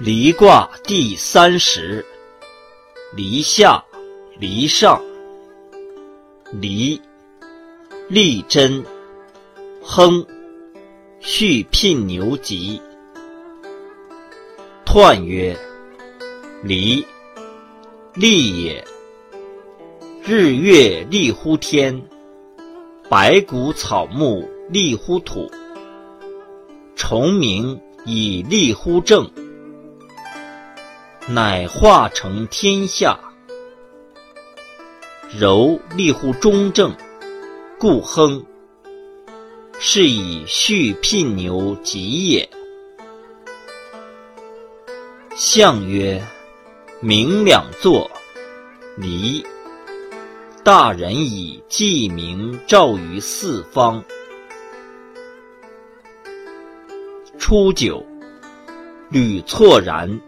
离卦第三十，离下，离上，离，利贞，亨，续聘牛吉。彖曰：离，立也。日月利乎天，白谷草木利乎土，虫鸣以利乎正。乃化成天下，柔立乎中正，故亨。是以畜聘牛吉也。象曰：明两作，离。大人以记名照于四方。初九，履错然。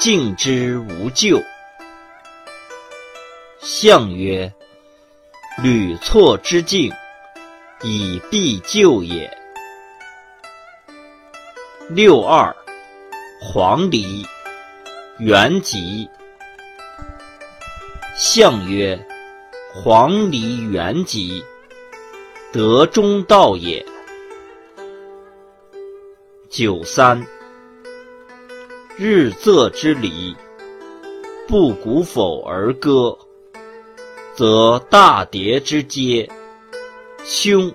敬之无咎。象曰：履错之敬，以必救也。六二，黄鹂，元吉。象曰：黄鹂元吉，得中道也。九三。日昃之离，不鼓否而歌，则大蝶之嗟，凶。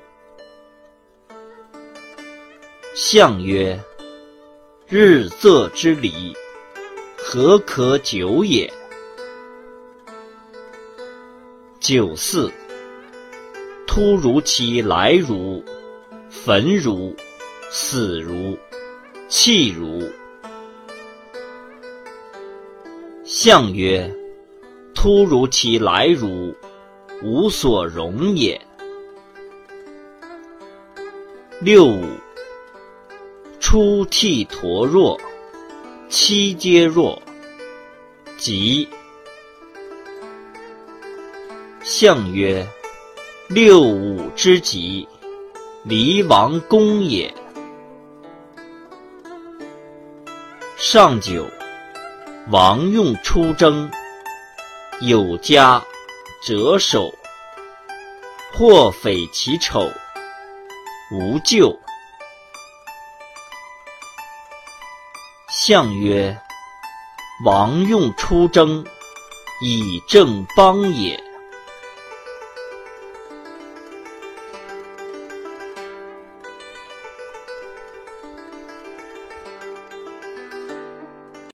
象曰：日昃之离，何可久也？九四，突如其来如，焚如，死如，弃如。象曰：突如其来如，无所容也。六五，出涕橐弱，七皆弱，吉。象曰：六五之吉，离王公也。上九。王用出征，有家折首，或匪其丑，无咎。相曰：王用出征，以正邦也。